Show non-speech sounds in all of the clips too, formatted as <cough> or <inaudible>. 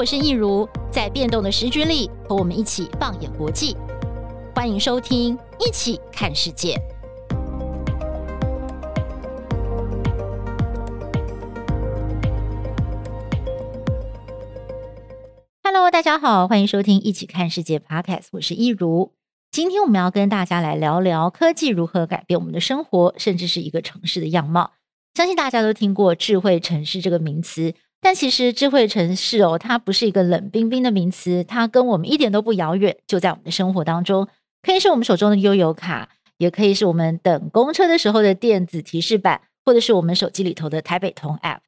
我是益如，在变动的时局里，和我们一起放眼国际。欢迎收听《一起看世界》。Hello，大家好，欢迎收听《一起看世界》Podcast，我是益如。今天我们要跟大家来聊聊科技如何改变我们的生活，甚至是一个城市的样貌。相信大家都听过“智慧城市”这个名词。但其实智慧城市哦，它不是一个冷冰冰的名词，它跟我们一点都不遥远，就在我们的生活当中，可以是我们手中的悠游卡，也可以是我们等公车的时候的电子提示板，或者是我们手机里头的台北通 App。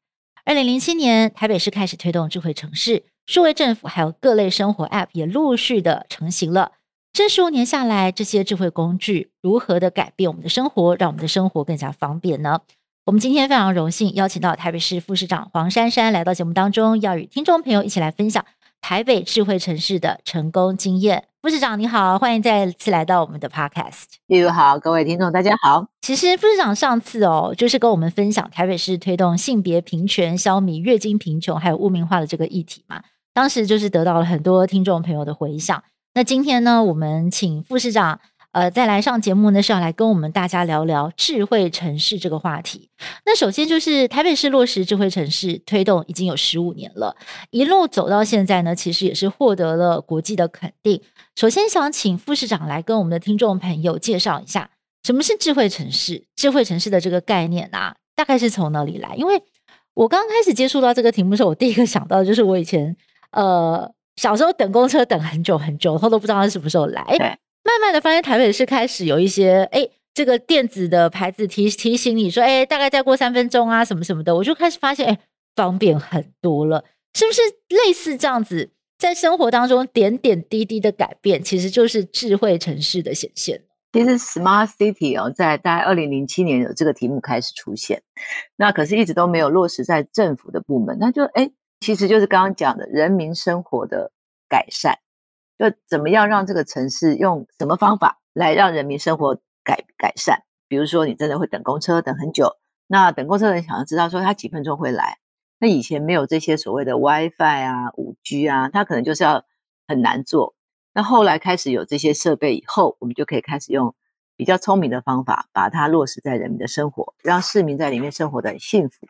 二零零七年，台北市开始推动智慧城市，数位政府还有各类生活 App 也陆续的成型了。这十五年下来，这些智慧工具如何的改变我们的生活，让我们的生活更加方便呢？我们今天非常荣幸邀请到台北市副市长黄珊珊来到节目当中，要与听众朋友一起来分享台北智慧城市的成功经验。副市长你好，欢迎再次来到我们的 Podcast。例如好，各位听众大家好。其实副市长上次哦，就是跟我们分享台北市推动性别平权、消弭月经贫穷还有污名化的这个议题嘛，当时就是得到了很多听众朋友的回响。那今天呢，我们请副市长。呃，再来上节目呢，是要来跟我们大家聊聊智慧城市这个话题。那首先就是台北市落实智慧城市推动已经有十五年了，一路走到现在呢，其实也是获得了国际的肯定。首先想请副市长来跟我们的听众朋友介绍一下，什么是智慧城市？智慧城市的这个概念啊，大概是从哪里来？因为我刚开始接触到这个题目的时候，我第一个想到的就是我以前呃小时候等公车等很久很久，然后都不知道它什么时候来。慢慢的发现台北市开始有一些哎，这个电子的牌子提提醒你说，哎，大概再过三分钟啊，什么什么的，我就开始发现，哎，方便很多了，是不是类似这样子，在生活当中点点滴滴的改变，其实就是智慧城市的显现。其实 Smart City 哦，在大概二零零七年有这个题目开始出现，那可是一直都没有落实在政府的部门，那就哎，其实就是刚刚讲的人民生活的改善。就怎么样让这个城市用什么方法来让人民生活改改善？比如说，你真的会等公车等很久，那等公车的人想要知道说他几分钟会来。那以前没有这些所谓的 WiFi 啊、5G 啊，他可能就是要很难做。那后来开始有这些设备以后，我们就可以开始用比较聪明的方法，把它落实在人民的生活，让市民在里面生活的很幸福。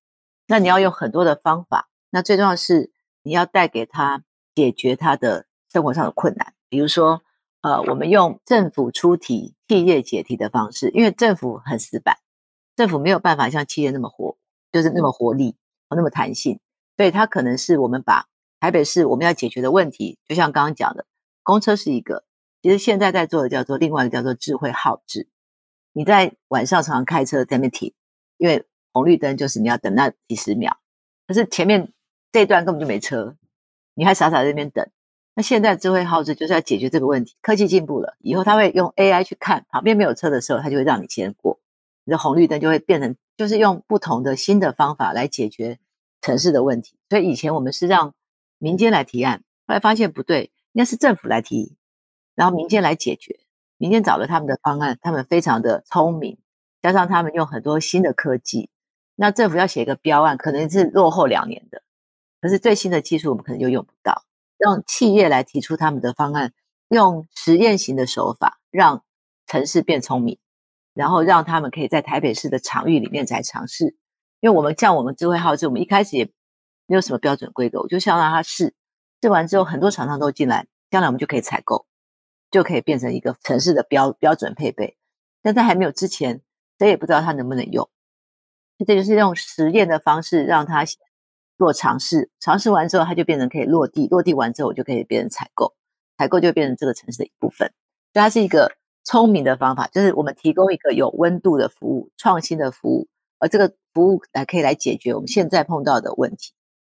那你要用很多的方法，那最重要是你要带给他解决他的。生活上的困难，比如说，呃，我们用政府出题、企业解题的方式，因为政府很死板，政府没有办法像企业那么活，就是那么活力，那么弹性，所以它可能是我们把台北市我们要解决的问题，就像刚刚讲的，公车是一个，其实现在在做的叫做另外一个叫做智慧号志，你在晚上常常开车在那边停，因为红绿灯就是你要等那几十秒，可是前面这一段根本就没车，你还傻傻在那边等。那现在智慧号志就是要解决这个问题。科技进步了以后，它会用 AI 去看旁边没有车的时候，它就会让你先过，你的红绿灯就会变成就是用不同的新的方法来解决城市的问题。所以以前我们是让民间来提案，后来发现不对，应该是政府来提，然后民间来解决。民间找了他们的方案，他们非常的聪明，加上他们用很多新的科技，那政府要写一个标案，可能是落后两年的，可是最新的技术我们可能就用不到。让企业来提出他们的方案，用实验型的手法让城市变聪明，然后让他们可以在台北市的场域里面来尝试。因为我们像我们智慧号志，我们一开始也没有什么标准规格，我就想让他试，试完之后很多厂商都进来，将来我们就可以采购，就可以变成一个城市的标标准配备。但在还没有之前，谁也不知道它能不能用。这就是用实验的方式让它。做尝试，尝试完之后，它就变成可以落地。落地完之后，我就可以变成采购，采购就变成这个城市的一部分。所以它是一个聪明的方法，就是我们提供一个有温度的服务、创新的服务，而这个服务来可以来解决我们现在碰到的问题。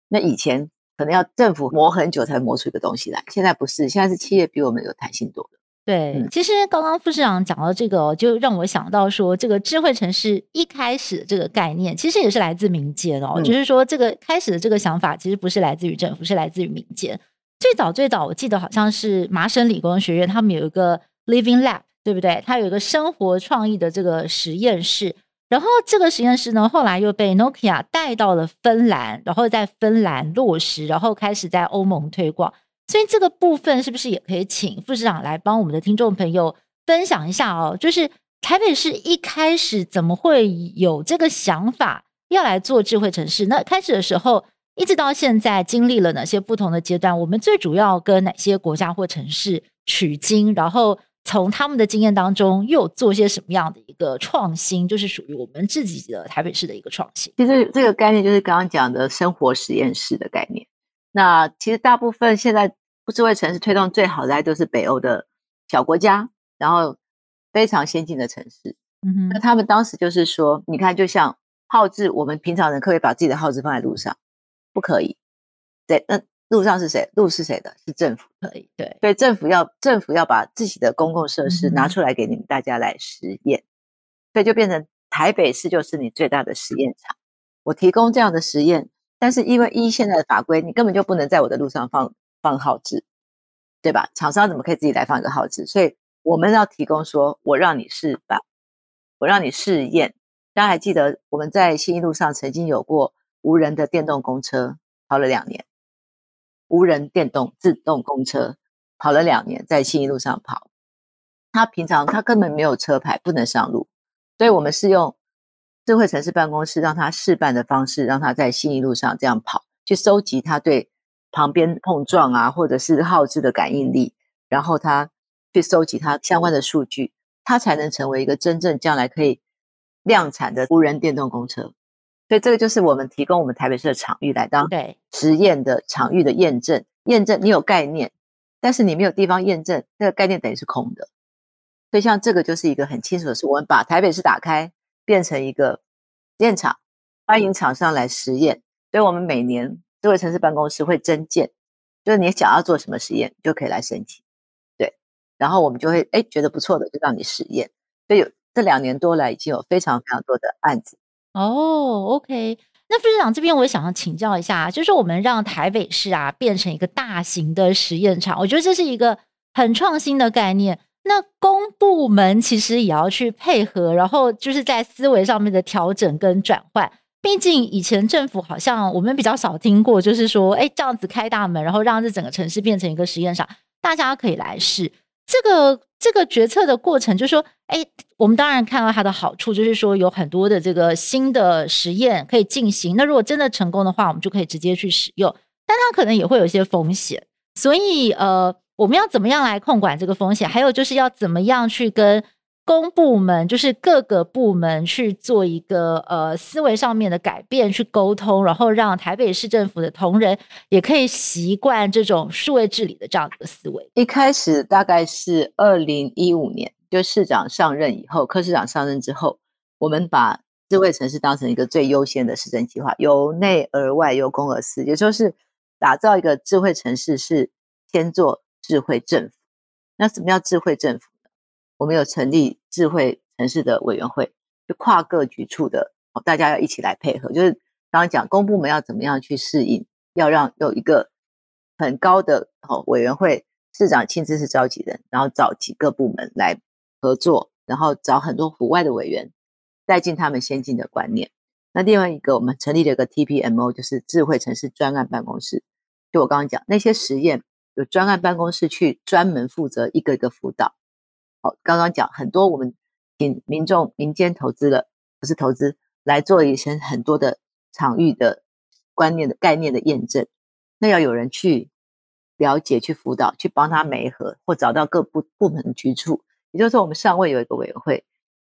那以前可能要政府磨很久才磨出一个东西来，现在不是，现在是企业比我们有弹性多了。对，嗯、其实刚刚副市长讲到这个，就让我想到说，这个智慧城市一开始的这个概念，其实也是来自民间哦。嗯、就是说，这个开始的这个想法，其实不是来自于政府，是来自于民间。最早最早，我记得好像是麻省理工学院，他们有一个 Living Lab，对不对？它有一个生活创意的这个实验室，然后这个实验室呢，后来又被 Nokia 带到了芬兰，然后在芬兰落实，然后开始在欧盟推广。所以这个部分是不是也可以请副市长来帮我们的听众朋友分享一下哦？就是台北市一开始怎么会有这个想法要来做智慧城市？那开始的时候，一直到现在经历了哪些不同的阶段？我们最主要跟哪些国家或城市取经？然后。从他们的经验当中，又做些什么样的一个创新？就是属于我们自己的台北市的一个创新。其实这个概念就是刚刚讲的生活实验室的概念。那其实大部分现在智慧城市推动最好的，都是北欧的小国家，然后非常先进的城市。嗯哼，那他们当时就是说，你看，就像号志，我们平常人可以把自己的号志放在路上，不可以。对，那。路上是谁？路是谁的？是政府可以对，所以政府要政府要把自己的公共设施拿出来给你们大家来实验，嗯、所以就变成台北市就是你最大的实验场。我提供这样的实验，但是因为依现在的法规，你根本就不能在我的路上放放号志，对吧？厂商怎么可以自己来放一个号志？所以我们要提供说，我让你示范，我让你试验。大家还记得我们在信义路上曾经有过无人的电动公车，跑了两年。无人电动自动公车跑了两年，在信义路上跑。他平常他根本没有车牌，不能上路，所以我们是用智慧城市办公室让他示范的方式，让他在新一路上这样跑，去收集他对旁边碰撞啊，或者是耗资的感应力，然后他去收集他相关的数据，他才能成为一个真正将来可以量产的无人电动公车。所以这个就是我们提供我们台北市的场域来当实验的场域的验证。验证你有概念，但是你没有地方验证，那个概念等于是空的。所以像这个就是一个很清楚的是，我们把台北市打开，变成一个实验场，欢迎厂商来实验。所以我们每年智慧城市办公室会增建，就是你想要做什么实验，就可以来申请。对，然后我们就会哎觉得不错的，就让你实验。所以有这两年多来，已经有非常非常多的案子。哦，OK，那副市长这边我也想要请教一下，就是我们让台北市啊变成一个大型的实验场，我觉得这是一个很创新的概念。那公部门其实也要去配合，然后就是在思维上面的调整跟转换。毕竟以前政府好像我们比较少听过，就是说，哎，这样子开大门，然后让这整个城市变成一个实验场，大家可以来试这个。这个决策的过程，就是说，哎，我们当然看到它的好处，就是说有很多的这个新的实验可以进行。那如果真的成功的话，我们就可以直接去使用。但它可能也会有一些风险，所以呃，我们要怎么样来控管这个风险？还有就是要怎么样去跟。公部门就是各个部门去做一个呃思维上面的改变，去沟通，然后让台北市政府的同仁也可以习惯这种数位治理的这样子的思维。一开始大概是二零一五年，就市长上任以后，柯市长上任之后，我们把智慧城市当成一个最优先的市政计划，由内而外，由公而私，也就是打造一个智慧城市是先做智慧政府。那什么叫智慧政府呢？我们有成立智慧城市的委员会，就跨各局处的，大家要一起来配合。就是刚刚讲公部门要怎么样去适应，要让有一个很高的哦委员会，市长亲自是召集人，然后找几个部门来合作，然后找很多府外的委员带进他们先进的观念。那另外一个，我们成立了一个 TPMO，就是智慧城市专案办公室。就我刚刚讲那些实验，有专案办公室去专门负责一个一个辅导。好，刚刚讲很多，我们请民众民间投资了，不是投资来做一些很多的场域的观念的概念的验证，那要有人去了解、去辅导、去帮他媒合，或找到各部部门的局处。也就是说，我们上位有一个委员会，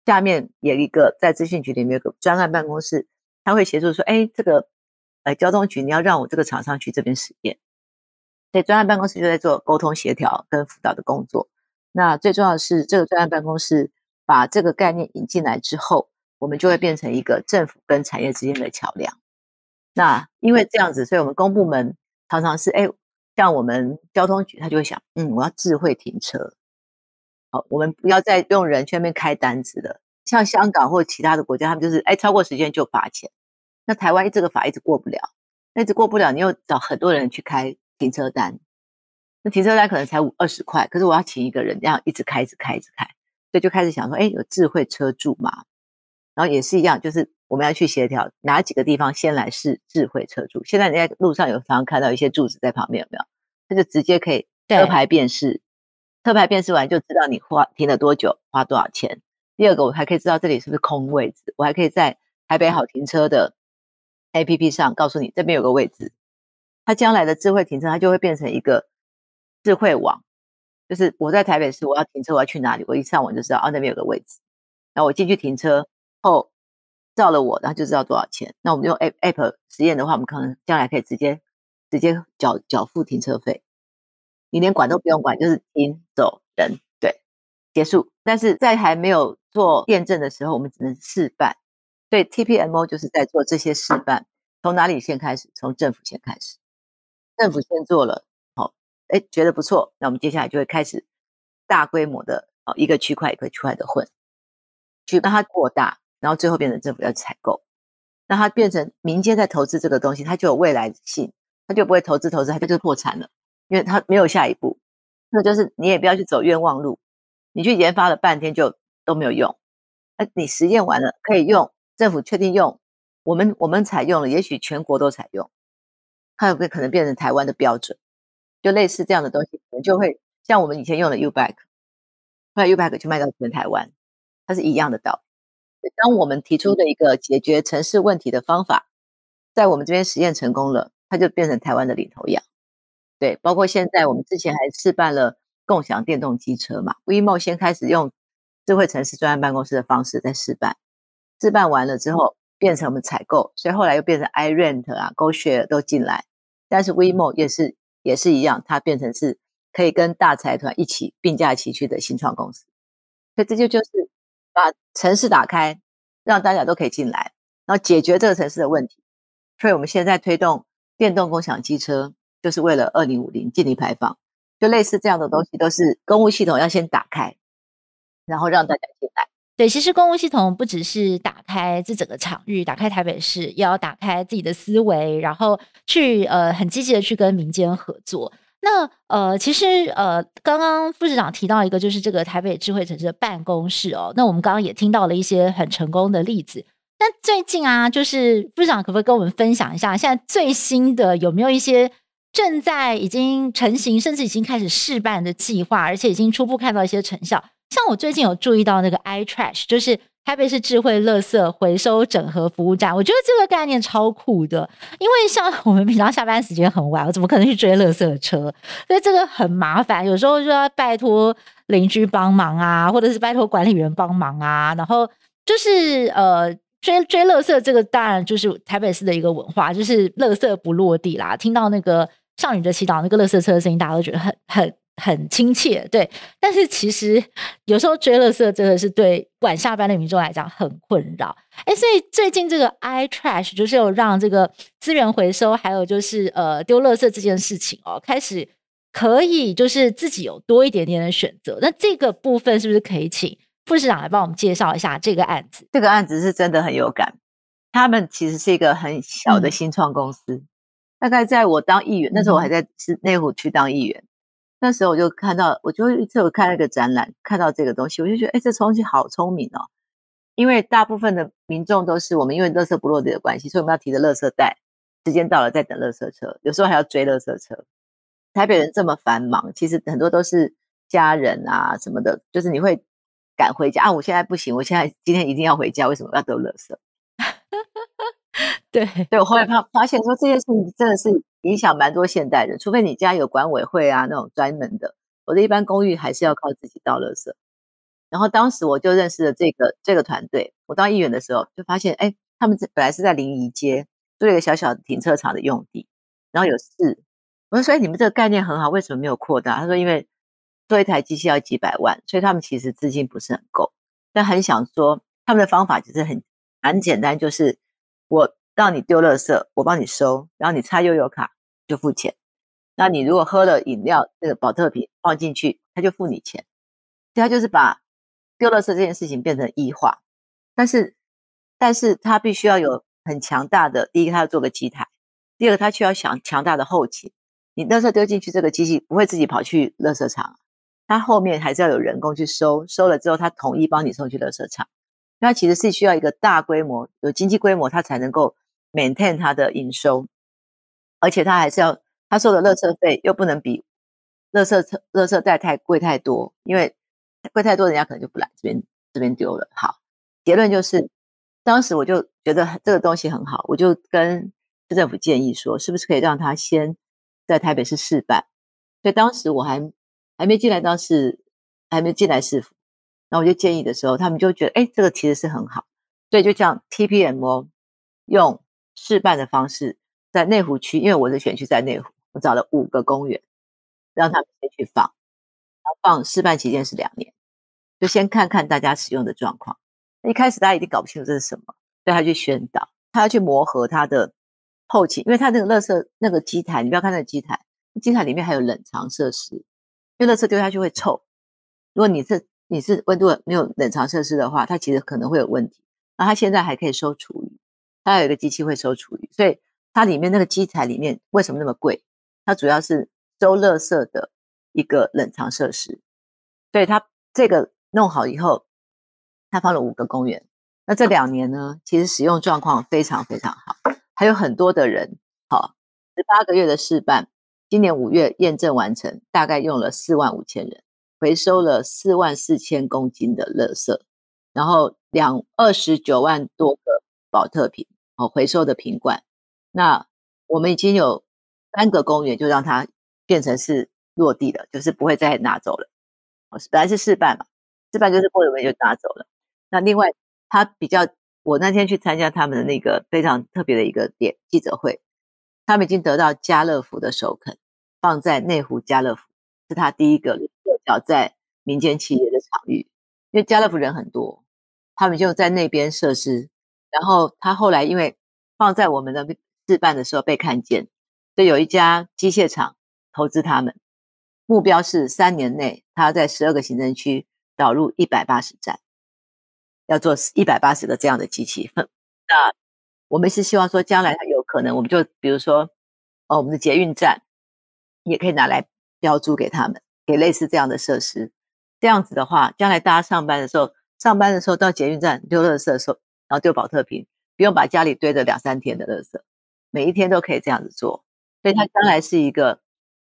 下面有一个在资讯局里面有个专案办公室，他会协助说：“哎，这个呃交通局你要让我这个厂商去这边实验。”所以专案办公室就在做沟通协调跟辅导的工作。那最重要的是，这个专案办公室把这个概念引进来之后，我们就会变成一个政府跟产业之间的桥梁。那因为这样子，所以我们公部门常常是，哎，像我们交通局，他就会想，嗯，我要智慧停车，好，我们不要再用人去那边开单子了。像香港或其他的国家，他们就是，哎，超过时间就罚钱。那台湾这个法一直过不了，那一直过不了，你又找很多人去开停车单。那停车单可能才五二十块，可是我要请一个人这样一直开，一直开，一直开，所以就开始想说，哎，有智慧车柱嘛？然后也是一样，就是我们要去协调哪几个地方先来试智慧车柱。现在你在路上有常常看到一些柱子在旁边，有没有？它就直接可以车牌辨识，车牌辨识完就知道你花停了多久，花多少钱。第二个，我还可以知道这里是不是空位置，我还可以在台北好停车的 APP 上告诉你这边有个位置。它将来的智慧停车，它就会变成一个智慧网，就是我在台北市我要停车，我要去哪里，我一上网就知道啊那边有个位置，然后我进去停车后照了我，然后就知道多少钱。那我们用 App App 实验的话，我们可能将来可以直接直接缴缴付停车费，你连管都不用管，就是停走人对结束。但是在还没有做验证的时候，我们只能示范。对 TPMO 就是在做这些示范，从哪里先开始？从政府先开始。政府先做了，好，哎，觉得不错，那我们接下来就会开始大规模的，哦，一个区块一个区块的混，去让它扩大，然后最后变成政府要采购，让它变成民间在投资这个东西，它就有未来性，它就不会投资投资，它就破产了，因为它没有下一步。那就是你也不要去走冤枉路，你去研发了半天就都没有用，哎，你实验完了可以用，政府确定用，我们我们采用了，也许全国都采用。它有没有可能变成台湾的标准？就类似这样的东西，可能就会像我们以前用的 U-Bike，后来 U-Bike 就卖到全台湾，它是一样的道理。当我们提出的一个解决城市问题的方法，在我们这边实验成功了，它就变成台湾的领头羊。对，包括现在我们之前还试办了共享电动机车嘛，WeMo 先开始用智慧城市专案办公室的方式在试办，试办完了之后变成我们采购，所以后来又变成 iRent 啊、GoShare 都进来。但是 WeMo 也是也是一样，它变成是可以跟大财团一起并驾齐驱的新创公司，所以这就就是把城市打开，让大家都可以进来，然后解决这个城市的问题。所以我们现在推动电动共享机车，就是为了二零五零净零排放，就类似这样的东西，都是公务系统要先打开，然后让大家进来。对，其实公务系统不只是打开这整个场域，打开台北市，也要打开自己的思维，然后去呃很积极的去跟民间合作。那呃，其实呃，刚刚副市长提到一个，就是这个台北智慧城市的办公室哦。那我们刚刚也听到了一些很成功的例子。那最近啊，就是副市长可不可以跟我们分享一下，现在最新的有没有一些正在已经成型，甚至已经开始试办的计划，而且已经初步看到一些成效？像我最近有注意到那个 iTrash，就是台北市智慧垃圾回收整合服务站，我觉得这个概念超酷的。因为像我们平常下班时间很晚，我怎么可能去追垃圾车？所以这个很麻烦，有时候就要拜托邻居帮忙啊，或者是拜托管理员帮忙啊。然后就是呃追追垃圾，这个当然就是台北市的一个文化，就是垃圾不落地啦。听到那个少女的祈祷那个垃圾车的声音，大家都觉得很很。很亲切，对，但是其实有时候追垃圾真的是对晚下班的民众来讲很困扰。哎，所以最近这个 iTrash 就是有让这个资源回收，还有就是呃丢垃圾这件事情哦，开始可以就是自己有多一点点的选择。那这个部分是不是可以请副市长来帮我们介绍一下这个案子？这个案子是真的很有感，他们其实是一个很小的新创公司，嗯、大概在我当议员那时候，我还在是内湖区当议员。那时候我就看到，我就一次我看那个展览，看到这个东西，我就觉得，哎，这东西好聪明哦。因为大部分的民众都是我们因为垃圾不落地的关系，所以我们要提着垃圾袋，时间到了再等垃圾车，有时候还要追垃圾车。台北人这么繁忙，其实很多都是家人啊什么的，就是你会赶回家啊。我现在不行，我现在今天一定要回家，为什么要丢垃圾？<laughs> 对对，我后来发发现说这件事情真的是影响蛮多现代人，除非你家有管委会啊那种专门的，我的一般公寓还是要靠自己倒垃圾。然后当时我就认识了这个这个团队，我当议员的时候就发现，哎，他们本来是在临沂街做一个小小的停车场的用地，然后有事，我说，哎，你们这个概念很好，为什么没有扩大？他说，因为做一台机器要几百万，所以他们其实资金不是很够，但很想说他们的方法其实很很简单，就是我。让你丢垃圾，我帮你收，然后你插悠游卡就付钱。那你如果喝了饮料，那个保特瓶放进去，他就付你钱。所以他就是把丢垃圾这件事情变成异化，但是，但是他必须要有很强大的，第一个他要做个机台，第二个他需要想强大的后勤。你垃圾丢进去，这个机器不会自己跑去垃圾场，他后面还是要有人工去收，收了之后他统一帮你送去垃圾场。那其实是需要一个大规模、有经济规模，它才能够 maintain 它的营收，而且他还是要他收的垃圾费又不能比垃圾车、垃圾袋太贵太多，因为贵太多，人家可能就不来这边这边丢了。好，结论就是，当时我就觉得这个东西很好，我就跟市政府建议说，是不是可以让他先在台北市试办？所以当时我还还没进来当时，还没进来市府，然后我就建议的时候，他们就觉得，哎，这个其实是很好，所以就这样 TPMO 用试办的方式，在内湖区，因为我的选区在内湖，我找了五个公园，让他们先去放，然后放试办期间是两年，就先看看大家使用的状况。一开始大家一定搞不清楚这是什么，所以他去宣导，他要去磨合他的。后勤，因为它那个垃圾那个机台，你不要看那个机台，机台里面还有冷藏设施，因为垃圾丢下去会臭。如果你是你是温度没有冷藏设施的话，它其实可能会有问题。那它现在还可以收厨余，它有一个机器会收厨余，所以它里面那个机材里面为什么那么贵？它主要是收垃圾的一个冷藏设施。所以它这个弄好以后，它放了五个公园。那这两年呢，其实使用状况非常非常好。还有很多的人，好，十八个月的试办，今年五月验证完成，大概用了四万五千人，回收了四万四千公斤的垃圾，然后两二十九万多个宝特瓶，哦，回收的瓶罐。那我们已经有三个公园就让它变成是落地了，就是不会再拿走了。哦，本来是试办嘛，试办就是过一会就拿走了。那另外，他比较。我那天去参加他们的那个非常特别的一个点记者会，他们已经得到家乐福的首肯，放在内湖家乐福，是他第一个落脚在民间企业的场域。因为家乐福人很多，他们就在那边设施。然后他后来因为放在我们的置办的时候被看见，所以有一家机械厂投资他们，目标是三年内他要在十二个行政区导入一百八十站。要做一百八十个这样的机器，<laughs> 那我们是希望说，将来它有可能，我们就比如说，哦，我们的捷运站也可以拿来标租给他们，给类似这样的设施。这样子的话，将来大家上班的时候，上班的时候到捷运站丢垃圾的时候，然后丢保特瓶，不用把家里堆着两三天的垃圾，每一天都可以这样子做。所以它将来是一个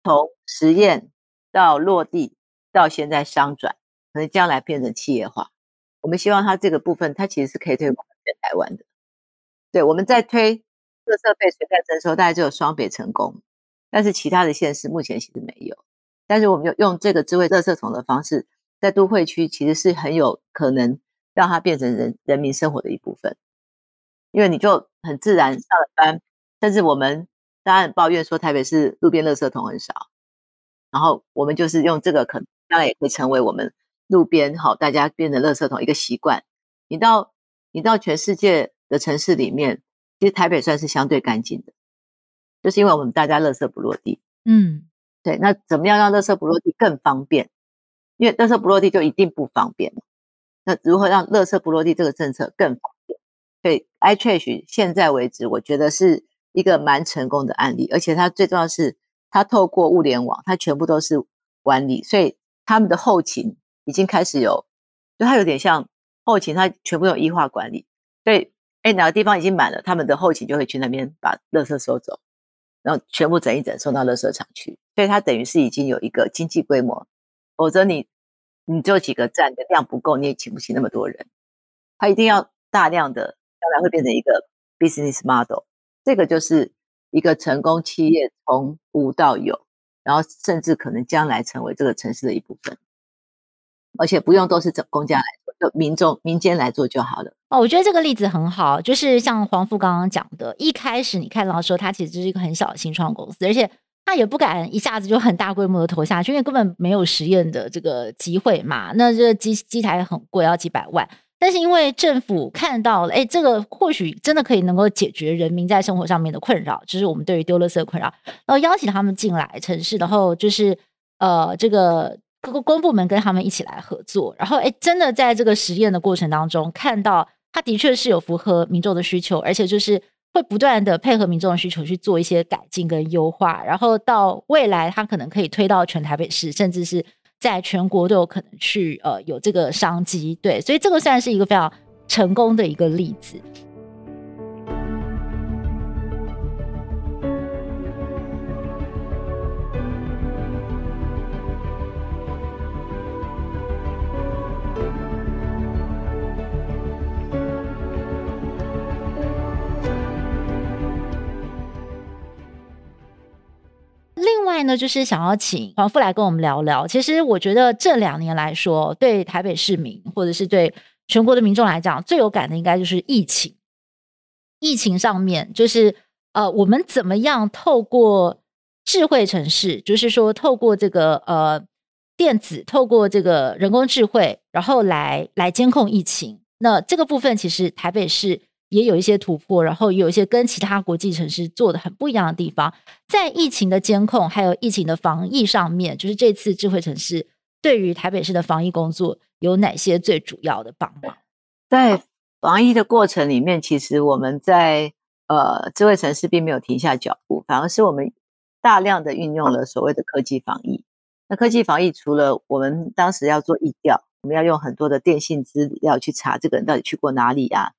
从实验到落地到现在商转，可能将来变成企业化。我们希望它这个部分，它其实是可以推广全台湾的。对，我们在推垃圾费随袋征收，大概只有双北成功，但是其他的县市目前其实没有。但是我们用用这个智慧垃圾桶的方式，在都会区其实是很有可能让它变成人人民生活的一部分，因为你就很自然上了班，甚至我们当然很抱怨说台北市路边垃圾桶很少，然后我们就是用这个可能，当然也可以成为我们。路边好，大家变成垃圾桶一个习惯。你到你到全世界的城市里面，其实台北算是相对干净的，就是因为我们大家垃圾不落地。嗯，对。那怎么样让垃圾不落地更方便？因为垃圾不落地就一定不方便。那如何让垃圾不落地这个政策更方便？所以 iTrash 现在为止，我觉得是一个蛮成功的案例，而且它最重要是，它透过物联网，它全部都是管理，所以他们的后勤。已经开始有，就它有点像后勤，它全部有 E 化管理。对，哎，哪个地方已经满了，他们的后勤就会去那边把垃圾收走，然后全部整一整送到垃圾场去。所以它等于是已经有一个经济规模，否则你你只有几个站的量不够，你也请不起那么多人。它一定要大量的，将来会变成一个 business model。这个就是一个成功企业从无到有，然后甚至可能将来成为这个城市的一部分。而且不用都是整公家来做，就民众民间来做就好了。哦，我觉得这个例子很好，就是像黄富刚刚讲的，一开始你看到说他其实就是一个很小的新创公司，而且他也不敢一下子就很大规模的投下去，因为根本没有实验的这个机会嘛。那这个机机台很贵，要几百万。但是因为政府看到了，哎，这个或许真的可以能够解决人民在生活上面的困扰，就是我们对于丢垃圾的困扰，然后邀请他们进来城市，然后就是呃这个。各个公部门跟他们一起来合作，然后诶，真的在这个实验的过程当中，看到它的确是有符合民众的需求，而且就是会不断的配合民众的需求去做一些改进跟优化，然后到未来它可能可以推到全台北市，甚至是在全国都有可能去呃有这个商机。对，所以这个算是一个非常成功的一个例子。另外呢，就是想要请黄副来跟我们聊聊。其实我觉得这两年来说，对台北市民或者是对全国的民众来讲，最有感的应该就是疫情。疫情上面，就是呃，我们怎么样透过智慧城市，就是说透过这个呃电子，透过这个人工智慧，然后来来监控疫情。那这个部分其实台北市。也有一些突破，然后有一些跟其他国际城市做的很不一样的地方，在疫情的监控还有疫情的防疫上面，就是这次智慧城市对于台北市的防疫工作有哪些最主要的帮忙？在防疫的过程里面，其实我们在呃智慧城市并没有停下脚步，反而是我们大量的运用了所谓的科技防疫。那科技防疫除了我们当时要做疫调，我们要用很多的电信资料去查这个人到底去过哪里啊。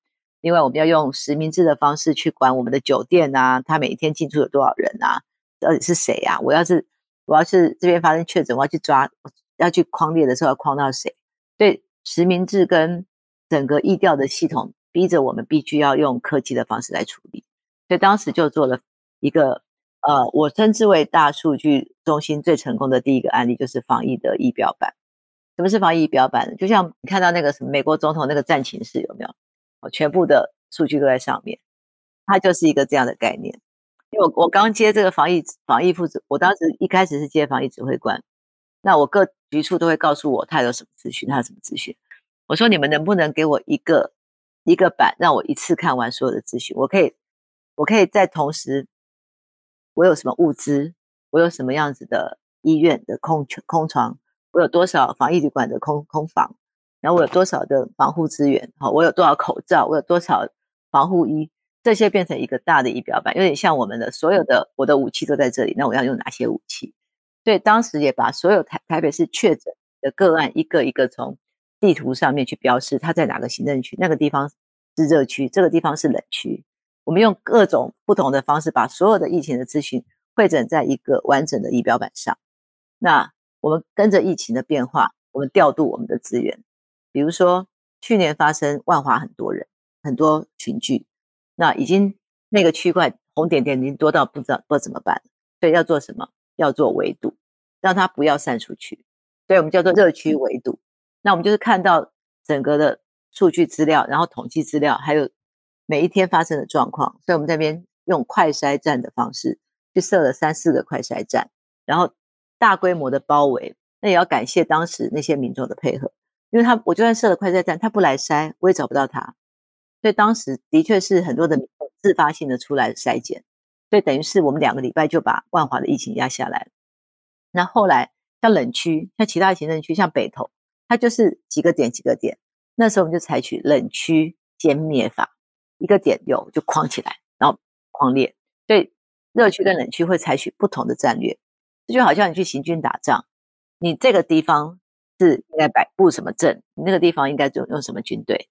另外，我们要用实名制的方式去管我们的酒店啊，他每天进出有多少人啊？到底是谁啊？我要是我要是这边发生确诊，我要去抓，要去框列的时候要框到谁？对，实名制跟整个疫调的系统逼着我们必须要用科技的方式来处理，所以当时就做了一个呃，我称之为大数据中心最成功的第一个案例，就是防疫的仪表板。什么是防疫仪表板呢？就像你看到那个什么美国总统那个战情室有没有？全部的数据都在上面，它就是一个这样的概念。因为我我刚接这个防疫防疫负责，我当时一开始是接防疫指挥官，那我各局处都会告诉我他有什么资讯，他有什么资讯。我说你们能不能给我一个一个版，让我一次看完所有的资讯？我可以我可以在同时，我有什么物资，我有什么样子的医院的空床空床，我有多少防疫旅馆的空空房。然后我有多少的防护资源？好，我有多少口罩？我有多少防护衣？这些变成一个大的仪表板，有点像我们的所有的我的武器都在这里。那我要用哪些武器？所以当时也把所有台台北市确诊的个案一个一个从地图上面去标示，它在哪个行政区？那个地方是热区，这个地方是冷区。我们用各种不同的方式，把所有的疫情的资讯汇整在一个完整的仪表板上。那我们跟着疫情的变化，我们调度我们的资源。比如说，去年发生万华很多人，很多群聚，那已经那个区块红点点已经多到不知道不知道怎么办，所以要做什么？要做围堵，让它不要散出去。所以我们叫做热区围堵。那我们就是看到整个的数据资料，然后统计资料，还有每一天发生的状况。所以我们这边用快筛站的方式去设了三四个快筛站，然后大规模的包围。那也要感谢当时那些民众的配合。因为他，我就算设了快筛站，他不来筛，我也找不到他。所以当时的确是很多的民众自发性的出来筛检，所以等于是我们两个礼拜就把万华的疫情压下来。那后来像冷区，像其他行政区，像北投，它就是几个点几个点。那时候我们就采取冷区歼灭法，一个点有就框起来，然后框列。所以热区跟冷区会采取不同的战略，这就好像你去行军打仗，你这个地方。是应该摆布什么阵？你那个地方应该用用什么军队？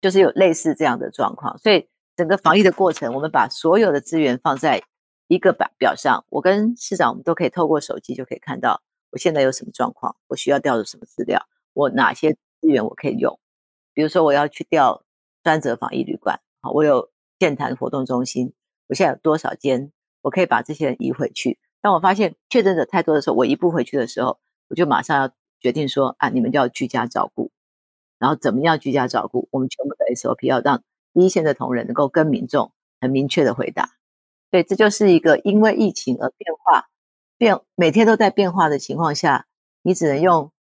就是有类似这样的状况。所以整个防疫的过程，我们把所有的资源放在一个表表上。我跟市长，我们都可以透过手机就可以看到我现在有什么状况，我需要调的什么资料，我哪些资源我可以用。比如说我要去调专责防疫旅馆，好，我有健谈活动中心，我现在有多少间，我可以把这些人移回去。当我发现确诊者太多的时候，我移不回去的时候，我就马上要。决定说啊，你们就要居家照顾，然后怎么样居家照顾？我们全部的 SOP 要让一线的同仁能够跟民众很明确的回答。对，这就是一个因为疫情而变化，变每天都在变化的情况下，你只能用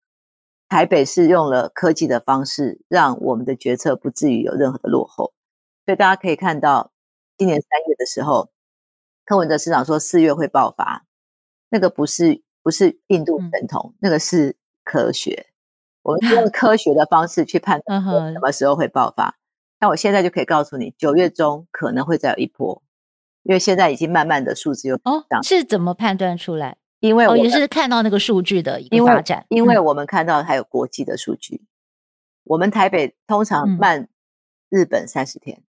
台北市用了科技的方式，让我们的决策不至于有任何的落后。所以大家可以看到，今年三月的时候，柯文哲市长说四月会爆发，那个不是不是印度神童，嗯、那个是。科学，我们用 <laughs> 科学的方式去判断什么时候会爆发。那我现在就可以告诉你，九月中可能会再有一波，因为现在已经慢慢的数字又哦，是怎么判断出来？因为我、哦、也是看到那个数据的一个发展，因为，我们看到还有国际的数据。嗯、我们台北通常慢日本三十天。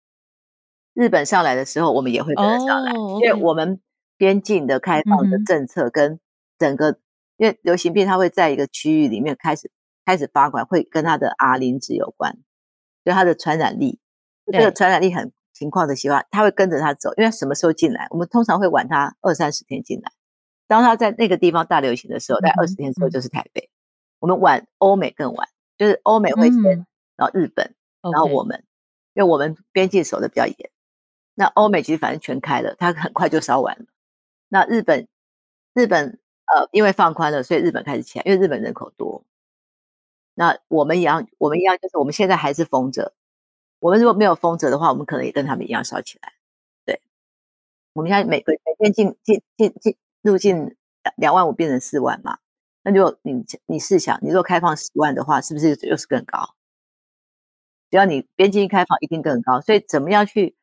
日本上来的时候，我们也会跟着上来，因为我们边境的开放的政策跟整个，嗯、因为流行病它会在一个区域里面开始开始发管，会跟它的 R 零值有关，就它的传染力，这个传染力很情况的情况，它会跟着它走，因为什么时候进来，我们通常会晚它二三十天进来。当它在那个地方大流行的时候，在二十天之后就是台北，嗯、我们晚欧美更晚，就是欧美会先，嗯、然后日本，然后我们.因为我们边境守的比较严。那欧美其实反正全开了，它很快就烧完了。那日本，日本呃，因为放宽了，所以日本开始起来，因为日本人口多。那我们一样，我们一样，就是我们现在还是封着。我们如果没有封着的话，我们可能也跟他们一样烧起来。对，我们现在每个每天进进进进入境两万五变成四万嘛。那就你你试想，你如果开放十万的话，是不是又是更高？只要你边境一开放，一定更高。所以怎么样去？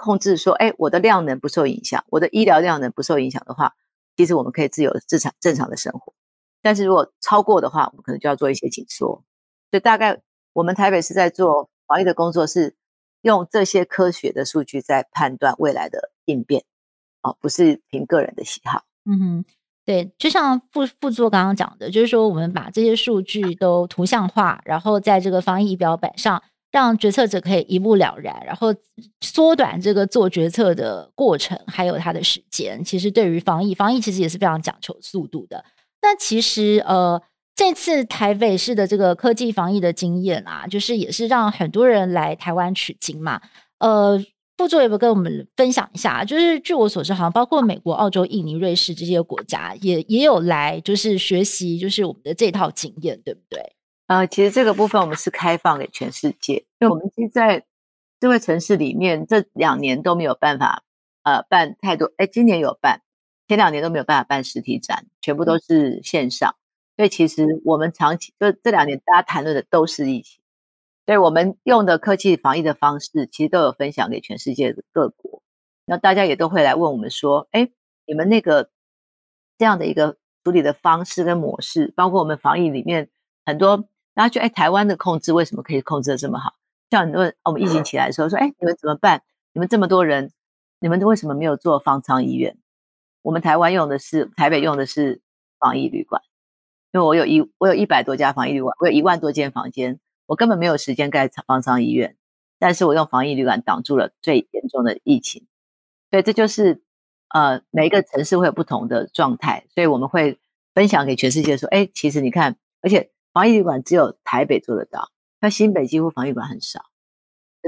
控制说，哎，我的量能不受影响，我的医疗量能不受影响的话，其实我们可以自由正常正常的生活。但是如果超过的话，我们可能就要做一些紧缩。所以大概我们台北市在做防疫的工作，是用这些科学的数据在判断未来的应变，哦，不是凭个人的喜好。嗯哼，对，就像副副座刚刚讲的，就是说我们把这些数据都图像化，然后在这个防疫仪表板上。让决策者可以一目了然，然后缩短这个做决策的过程，还有它的时间。其实对于防疫，防疫其实也是非常讲求速度的。那其实呃，这次台北市的这个科技防疫的经验啊，就是也是让很多人来台湾取经嘛。呃，副座有没有跟我们分享一下？就是据我所知，好像包括美国、澳洲、印尼、瑞士这些国家也也有来，就是学习，就是我们的这套经验，对不对？呃，其实这个部分我们是开放给全世界，因为我们其实在智慧城市里面这两年都没有办法呃办太多，哎，今年有办，前两年都没有办法办实体展，全部都是线上。所以其实我们长期就这两年大家谈论的都是疫情，所以我们用的科技防疫的方式，其实都有分享给全世界的各国，那大家也都会来问我们说，哎，你们那个这样的一个处理的方式跟模式，包括我们防疫里面很多。然后就哎，台湾的控制为什么可以控制的这么好？像很多人，我们疫情起来的时候说，哎，你们怎么办？你们这么多人，你们为什么没有做方舱医院？我们台湾用的是台北用的是防疫旅馆，因为我有一我有一百多家防疫旅馆，我有一万多间房间，我根本没有时间盖方舱医院，但是我用防疫旅馆挡住了最严重的疫情。所以这就是呃，每一个城市会有不同的状态，所以我们会分享给全世界说，哎，其实你看，而且。防疫旅馆只有台北做得到，那新北几乎防疫旅馆很少，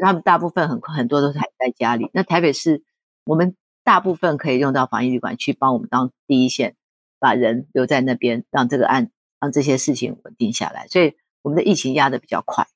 他们大部分很很多都是还在家里。那台北市，我们大部分可以用到防疫旅馆去帮我们当第一线，把人留在那边，让这个案让这些事情稳定下来。所以我们的疫情压得比较快，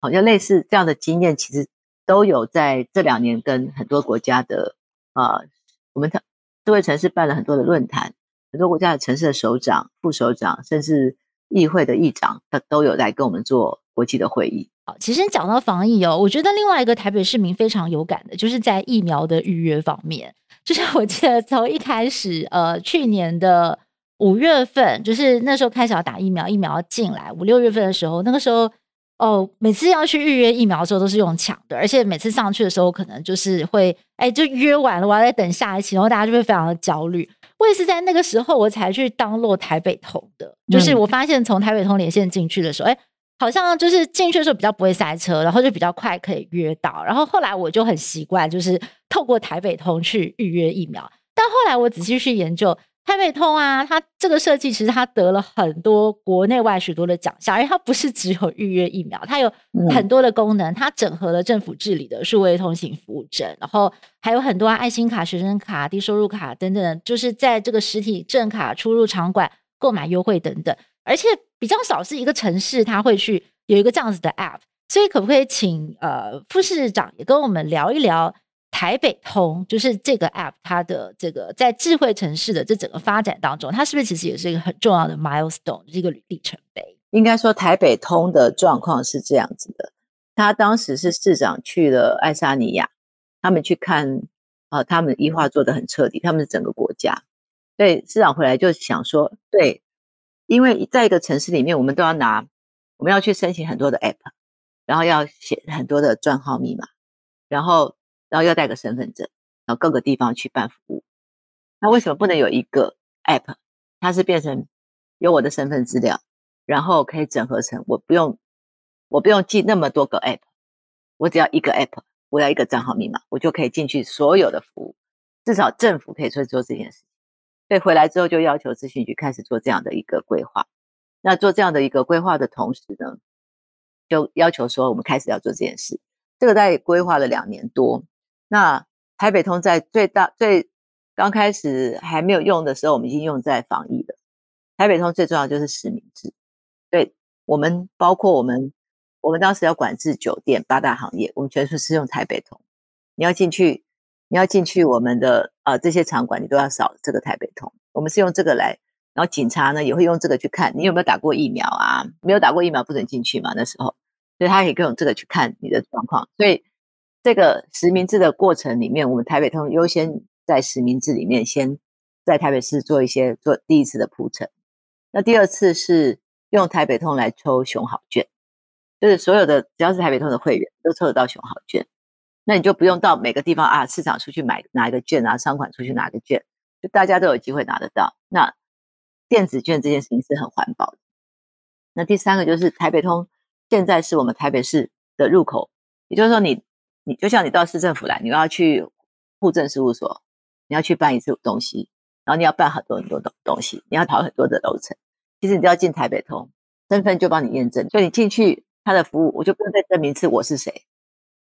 好像类似这样的经验，其实都有在这两年跟很多国家的啊、呃，我们的智慧城市办了很多的论坛，很多国家的城市的首长、副首长，甚至。议会的议长，他都有来跟我们做国际的会议。好，其实讲到防疫哦，我觉得另外一个台北市民非常有感的，就是在疫苗的预约方面。就是我记得从一开始，呃，去年的五月份，就是那时候开始要打疫苗，疫苗要进来五六月份的时候，那个时候哦，每次要去预约疫苗的时候都是用抢的，而且每次上去的时候，可能就是会哎，就约完了，我要再等下一期，然后大家就会非常的焦虑。我也是在那个时候，我才去 download 台北通的，就是我发现从台北通连线进去的时候，哎、嗯，好像就是进去的时候比较不会塞车，然后就比较快可以约到。然后后来我就很习惯，就是透过台北通去预约疫苗。但后来我仔细去研究。台北通啊，它这个设计其实它得了很多国内外许多的奖项，而它不是只有预约疫苗，它有很多的功能，它整合了政府治理的数位通行服务证，然后还有很多爱心卡、学生卡、低收入卡等等，就是在这个实体证卡出入场馆购买优惠等等，而且比较少是一个城市它会去有一个这样子的 App，所以可不可以请呃副市长也跟我们聊一聊？台北通就是这个 App，它的这个在智慧城市的这整个发展当中，它是不是其实也是一个很重要的 milestone，是一个里程碑？应该说台北通的状况是这样子的，他当时是市长去了爱沙尼亚，他们去看啊、呃，他们医化做得很彻底，他们是整个国家，所以市长回来就想说，对，因为在一个城市里面，我们都要拿，我们要去申请很多的 App，然后要写很多的账号密码，然后然后要带个身份证，然后各个地方去办服务。那为什么不能有一个 app？它是变成有我的身份资料，然后可以整合成我不用我不用记那么多个 app，我只要一个 app，我要一个账号密码，我就可以进去所有的服务。至少政府可以去做这件事。所以回来之后就要求资讯局开始做这样的一个规划。那做这样的一个规划的同时呢，就要求说我们开始要做这件事。这个大概规划了两年多。那台北通在最大最刚开始还没有用的时候，我们已经用在防疫了。台北通最重要就是实名制。对，我们包括我们我们当时要管制酒店八大行业，我们全数是用台北通。你要进去。你要进去我们的呃这些场馆，你都要扫这个台北通。我们是用这个来，然后警察呢也会用这个去看你有没有打过疫苗啊？没有打过疫苗不准进去嘛，那时候，所以他也可以用这个去看你的状况。所以这个实名制的过程里面，我们台北通优先在实名制里面先在台北市做一些做第一次的铺陈。那第二次是用台北通来抽熊好券，就是所有的只要是台北通的会员都抽得到熊好券。那你就不用到每个地方啊，市场出去买拿一个券啊，商款出去拿个券，就大家都有机会拿得到。那电子券这件事情是很环保的。那第三个就是台北通，现在是我们台北市的入口，也就是说你，你就像你到市政府来，你要去户政事务所，你要去办一次东西，然后你要办很多很多东东西，你要跑很多的楼层。其实你都要进台北通，身份就帮你验证，所以你进去他的服务，我就不用再证明是我是谁。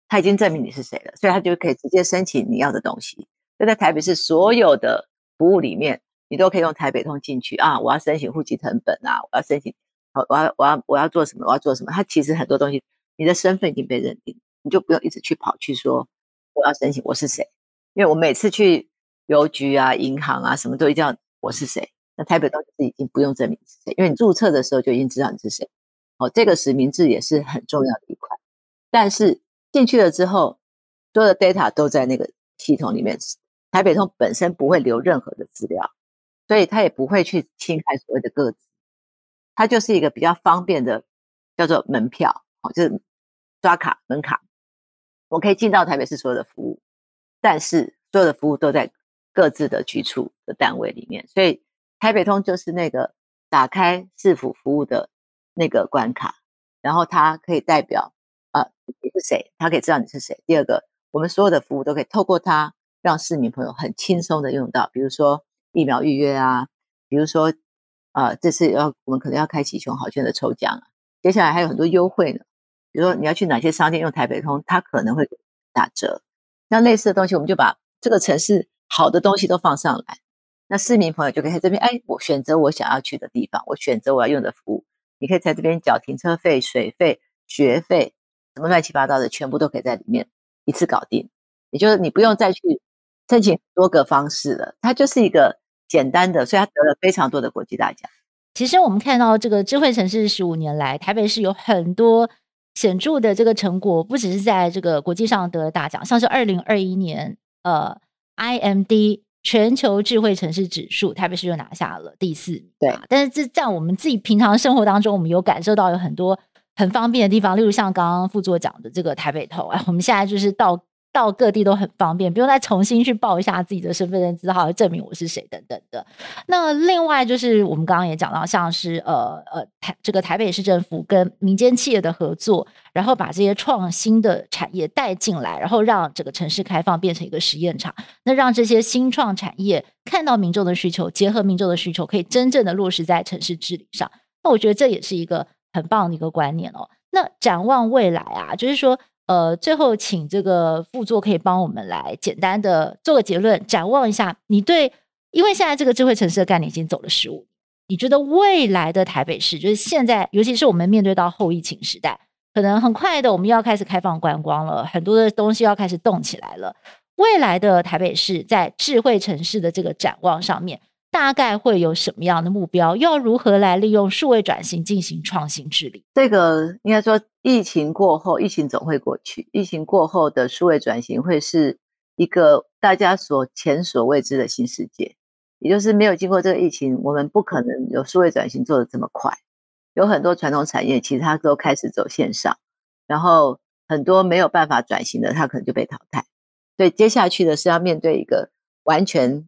他已经证明你是谁了，所以他就可以直接申请你要的东西。就在台北市所有的服务里面，你都可以用台北通进去啊！我要申请户籍成本啊，我要申请，我要我要我要做什么？我要做什么？他其实很多东西，你的身份已经被认定，你就不用一直去跑去说我要申请我是谁。因为我每次去邮局啊、银行啊，什么都一定要我是谁。那台北通是已经不用证明是谁，因为你注册的时候就已经知道你是谁。哦，这个实名制也是很重要的一块，但是。进去了之后，所有的 data 都在那个系统里面。台北通本身不会留任何的资料，所以它也不会去侵害所谓的个资。它就是一个比较方便的，叫做门票，哦，就是刷卡门卡。我可以进到台北市所有的服务，但是所有的服务都在各自的局处的单位里面。所以台北通就是那个打开市府服务的那个关卡，然后它可以代表。啊，你是谁？他可以知道你是谁。第二个，我们所有的服务都可以透过它，让市民朋友很轻松的用到。比如说疫苗预约啊，比如说啊，这次要我们可能要开启熊好券的抽奖啊，接下来还有很多优惠呢。比如说你要去哪些商店用台北通，它可能会打折。那类似的东西，我们就把这个城市好的东西都放上来，那市民朋友就可以在这边，哎，我选择我想要去的地方，我选择我要用的服务。你可以在这边缴停车费、水费、学费。什么乱七八糟的，全部都可以在里面一次搞定。也就是你不用再去申请多个方式了，它就是一个简单的，所以它得了非常多的国际大奖。其实我们看到这个智慧城市十五年来，台北市有很多显著的这个成果，不只是在这个国际上得了大奖，像是二零二一年呃 IMD 全球智慧城市指数，台北市就拿下了第四名。对，但是这在我们自己平常生活当中，我们有感受到有很多。很方便的地方，例如像刚刚副座讲的这个台北头啊，我们现在就是到到各地都很方便，不用再重新去报一下自己的身份证字号，证明我是谁等等的。那另外就是我们刚刚也讲到，像是呃呃台这个台北市政府跟民间企业的合作，然后把这些创新的产业带进来，然后让整个城市开放变成一个实验场，那让这些新创产业看到民众的需求，结合民众的需求，可以真正的落实在城市治理上。那我觉得这也是一个。很棒的一个观念哦。那展望未来啊，就是说，呃，最后请这个副座可以帮我们来简单的做个结论，展望一下你对，因为现在这个智慧城市的概念已经走了十五，你觉得未来的台北市，就是现在，尤其是我们面对到后疫情时代，可能很快的我们又要开始开放观光了，很多的东西要开始动起来了。未来的台北市在智慧城市的这个展望上面。大概会有什么样的目标？要如何来利用数位转型进行创新治理？这个应该说，疫情过后，疫情总会过去。疫情过后的数位转型会是一个大家所前所未知的新世界。也就是没有经过这个疫情，我们不可能有数位转型做得这么快。有很多传统产业其实它都开始走线上，然后很多没有办法转型的，它可能就被淘汰。所以接下去的是要面对一个完全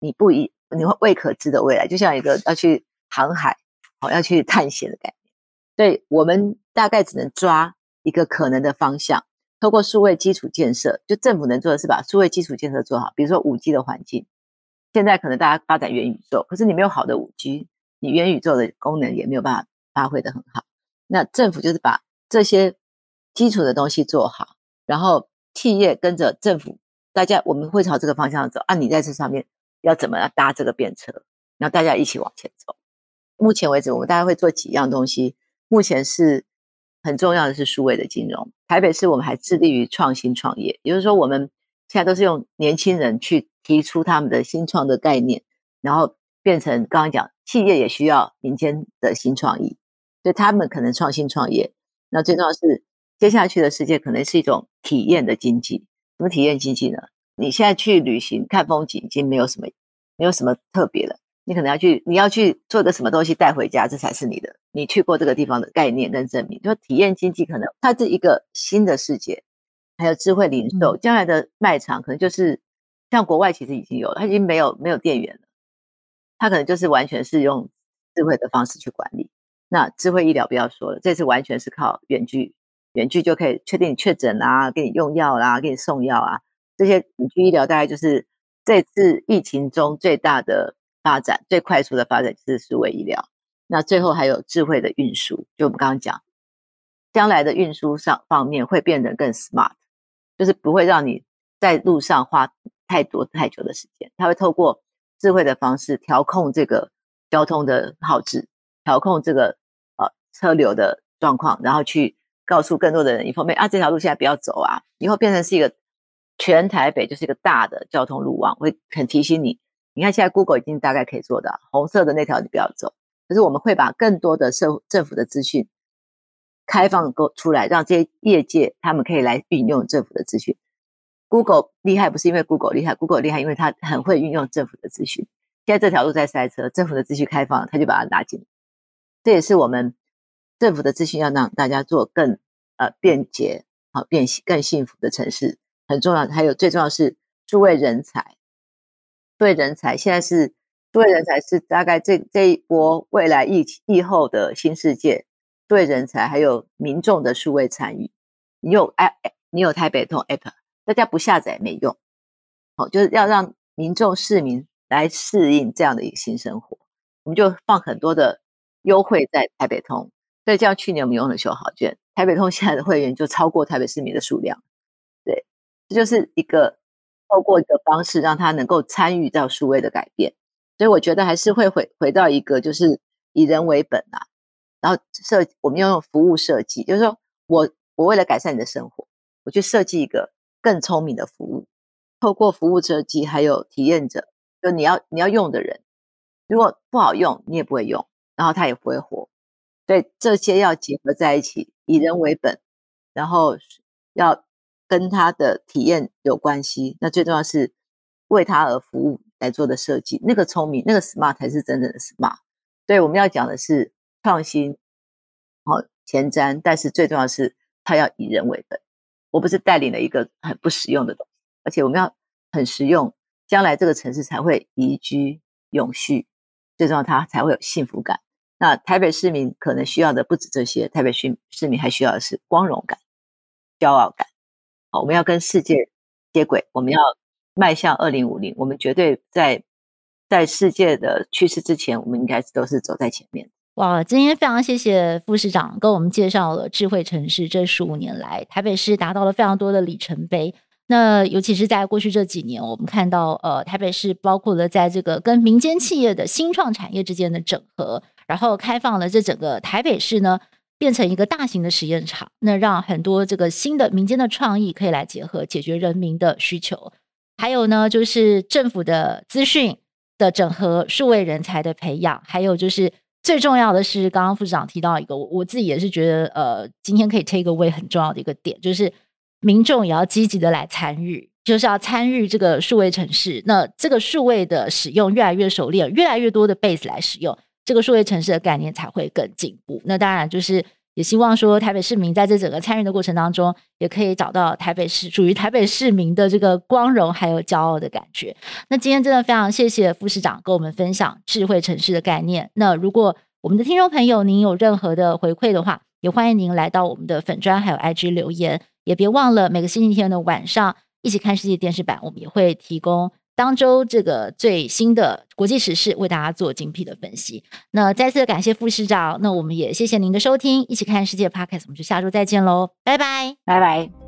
你不一你会未可知的未来，就像一个要去航海，好要去探险的概念。所以我们大概只能抓一个可能的方向，透过数位基础建设，就政府能做的是把数位基础建设做好，比如说五 G 的环境。现在可能大家发展元宇宙，可是你没有好的五 G，你元宇宙的功能也没有办法发挥得很好。那政府就是把这些基础的东西做好，然后企业跟着政府，大家我们会朝这个方向走。啊，你在这上面要怎么样搭这个便车，然后大家一起往前走。目前为止，我们大概会做几样东西。目前是很重要的是数位的金融。台北市我们还致力于创新创业，也就是说，我们现在都是用年轻人去提出他们的新创的概念，然后变成刚刚讲，企业也需要民间的新创意。所以他们可能创新创业，那最重要是接下去的世界可能是一种体验的经济。什么体验经济呢？你现在去旅行看风景已经没有什么，没有什么特别了。你可能要去，你要去做个什么东西带回家，这才是你的。你去过这个地方的概念跟证明。就体验经济可能它是一个新的世界，还有智慧零售，将来的卖场可能就是像国外其实已经有了，它已经没有没有店员了，它可能就是完全是用智慧的方式去管理。那智慧医疗不要说了，这次完全是靠远距，远距就可以确定你确诊啊，给你用药啦、啊，给你送药啊，这些远距医疗大概就是这次疫情中最大的发展，最快速的发展就是数位医疗。那最后还有智慧的运输，就我们刚刚讲，将来的运输上方面会变得更 smart，就是不会让你在路上花太多太久的时间，它会透过智慧的方式调控这个交通的号志，调控这个呃。车流的状况，然后去告诉更多的人，以后面啊，这条路现在不要走啊，以后变成是一个全台北就是一个大的交通路网，会很提醒你。你看现在 Google 已经大概可以做到，红色的那条你不要走。可是我们会把更多的社政府的资讯开放够出来，让这些业界他们可以来运用政府的资讯。Google 厉害不是因为 Google 厉害，Google 厉害因为它很会运用政府的资讯。现在这条路在塞车，政府的资讯开放，他就把它拿进来。这也是我们。政府的资讯要让大家做更呃便捷、好便更幸福的城市很重要。还有最重要是数位人才，数位人才现在是数位人才是大概这这一波未来疫疫后的新世界。数位人才还有民众的数位参与，你有 App，你有台北通 App，大家不下载没用。好，就是要让民众市民来适应这样的一个新生活，我们就放很多的优惠在台北通。所以，像去年我们用的秀好券，台北通现在的会员就超过台北市民的数量。这就是一个透过一个方式，让他能够参与到数位的改变。所以，我觉得还是会回回到一个，就是以人为本啊。然后设我们要用服务设计，就是说我我为了改善你的生活，我去设计一个更聪明的服务。透过服务设计，还有体验者，就你要你要用的人，如果不好用，你也不会用，然后他也不会活。所以这些要结合在一起，以人为本，然后要跟他的体验有关系。那最重要是为他而服务来做的设计，那个聪明，那个 smart 才是真正的 smart。所以我们要讲的是创新，好前瞻，但是最重要是它要以人为本。我不是带领了一个很不实用的东西，而且我们要很实用，将来这个城市才会宜居永续，最重要它才会有幸福感。那台北市民可能需要的不止这些，台北市市民还需要的是光荣感、骄傲感。好，我们要跟世界接轨，我们要迈向二零五零。我们绝对在在世界的趋势之前，我们应该都是走在前面。哇，今天非常谢谢副市长跟我们介绍了智慧城市这十五年来台北市达到了非常多的里程碑。那尤其是在过去这几年，我们看到呃台北市包括了在这个跟民间企业的新创产业之间的整合。然后开放了这整个台北市呢，变成一个大型的实验场，那让很多这个新的民间的创意可以来结合，解决人民的需求。还有呢，就是政府的资讯的整合，数位人才的培养，还有就是最重要的是，刚刚副市长提到一个，我我自己也是觉得，呃，今天可以 take away 很重要的一个点，就是民众也要积极的来参与，就是要参与这个数位城市。那这个数位的使用越来越熟练，越来越多的 base 来使用。这个数位城市的概念才会更进步。那当然就是也希望说台北市民在这整个参与的过程当中，也可以找到台北市属于台北市民的这个光荣还有骄傲的感觉。那今天真的非常谢谢副市长跟我们分享智慧城市的概念。那如果我们的听众朋友您有任何的回馈的话，也欢迎您来到我们的粉砖还有 IG 留言。也别忘了每个星期天的晚上一起看世界电视版，我们也会提供。当周这个最新的国际时事，为大家做精辟的分析。那再次感谢副市长，那我们也谢谢您的收听，一起看世界 Podcast，我们就下周再见喽，拜拜，拜拜。